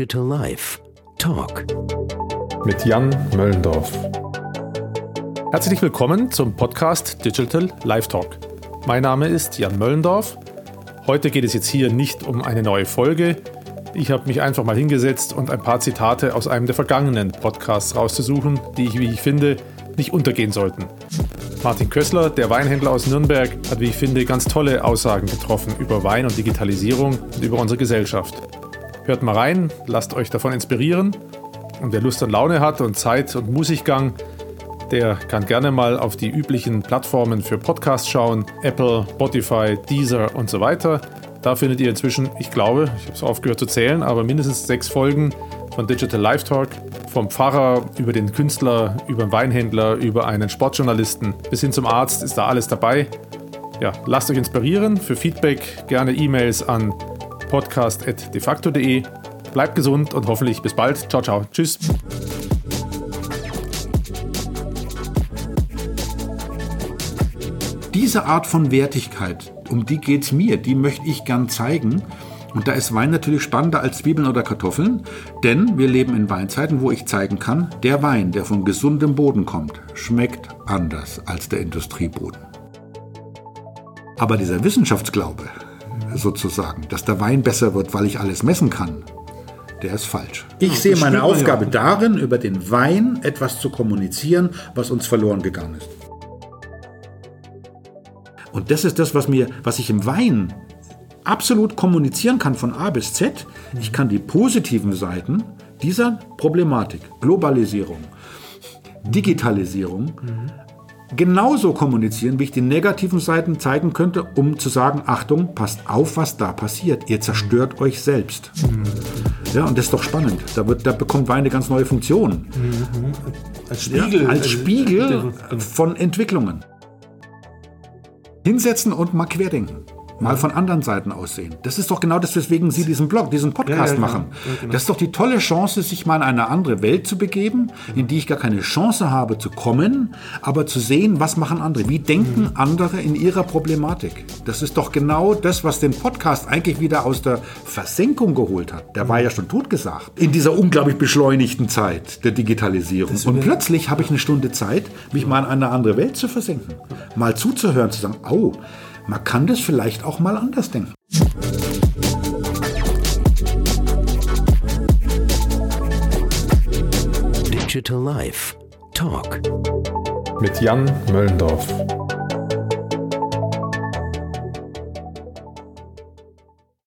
Digital Life Talk mit Jan Möllendorf. Herzlich willkommen zum Podcast Digital Life Talk. Mein Name ist Jan Möllendorf. Heute geht es jetzt hier nicht um eine neue Folge. Ich habe mich einfach mal hingesetzt und ein paar Zitate aus einem der vergangenen Podcasts rauszusuchen, die ich, wie ich finde, nicht untergehen sollten. Martin Kössler, der Weinhändler aus Nürnberg, hat, wie ich finde, ganz tolle Aussagen getroffen über Wein und Digitalisierung und über unsere Gesellschaft. Hört mal rein, lasst euch davon inspirieren. Und wer Lust und Laune hat und Zeit und Musikgang, der kann gerne mal auf die üblichen Plattformen für Podcasts schauen. Apple, Spotify, Deezer und so weiter. Da findet ihr inzwischen, ich glaube, ich habe es aufgehört zu zählen, aber mindestens sechs Folgen von Digital Life Talk. Vom Pfarrer über den Künstler, über den Weinhändler, über einen Sportjournalisten bis hin zum Arzt ist da alles dabei. Ja, lasst euch inspirieren. Für Feedback gerne E-Mails an podcast.defacto.de. Bleibt gesund und hoffentlich bis bald. Ciao, ciao. Tschüss. Diese Art von Wertigkeit, um die geht es mir, die möchte ich gern zeigen. Und da ist Wein natürlich spannender als Zwiebeln oder Kartoffeln, denn wir leben in Weinzeiten, wo ich zeigen kann, der Wein, der von gesundem Boden kommt, schmeckt anders als der Industrieboden. Aber dieser Wissenschaftsglaube, sozusagen, dass der Wein besser wird, weil ich alles messen kann, der ist falsch. Ich sehe meine Aufgabe darin, über den Wein etwas zu kommunizieren, was uns verloren gegangen ist. Und das ist das, was, mir, was ich im Wein absolut kommunizieren kann von A bis Z. Ich kann die positiven Seiten dieser Problematik, Globalisierung, Digitalisierung, genauso kommunizieren, wie ich die negativen Seiten zeigen könnte, um zu sagen, Achtung, passt auf, was da passiert. Ihr zerstört euch selbst. Ja, und das ist doch spannend. Da, wird, da bekommt Wein eine ganz neue Funktion. Als Spiegel. Ja, als Spiegel von Entwicklungen. Hinsetzen und mal querdenken. Mal von anderen Seiten aussehen. Das ist doch genau das, weswegen Sie diesen Blog, diesen Podcast Ja, ja, genau. machen. Ja, genau. Das ist doch die tolle Chance, sich mal in eine andere Welt zu begeben, in die ich gar keine Chance habe zu kommen, aber zu sehen, was machen andere. Wie denken Mhm. andere in ihrer Problematik? Das ist doch genau das, was den Podcast eigentlich wieder aus der Versenkung geholt hat. Der Mhm. war ja schon totgesagt. In dieser unglaublich beschleunigten Zeit der Digitalisierung. Und plötzlich habe ich eine Stunde Zeit, mich mal in eine andere Welt zu versenken. Mal zuzuhören, zu sagen, oh, man kann das vielleicht auch mal anders denken. Digital Life Talk Mit Jan Möllendorf.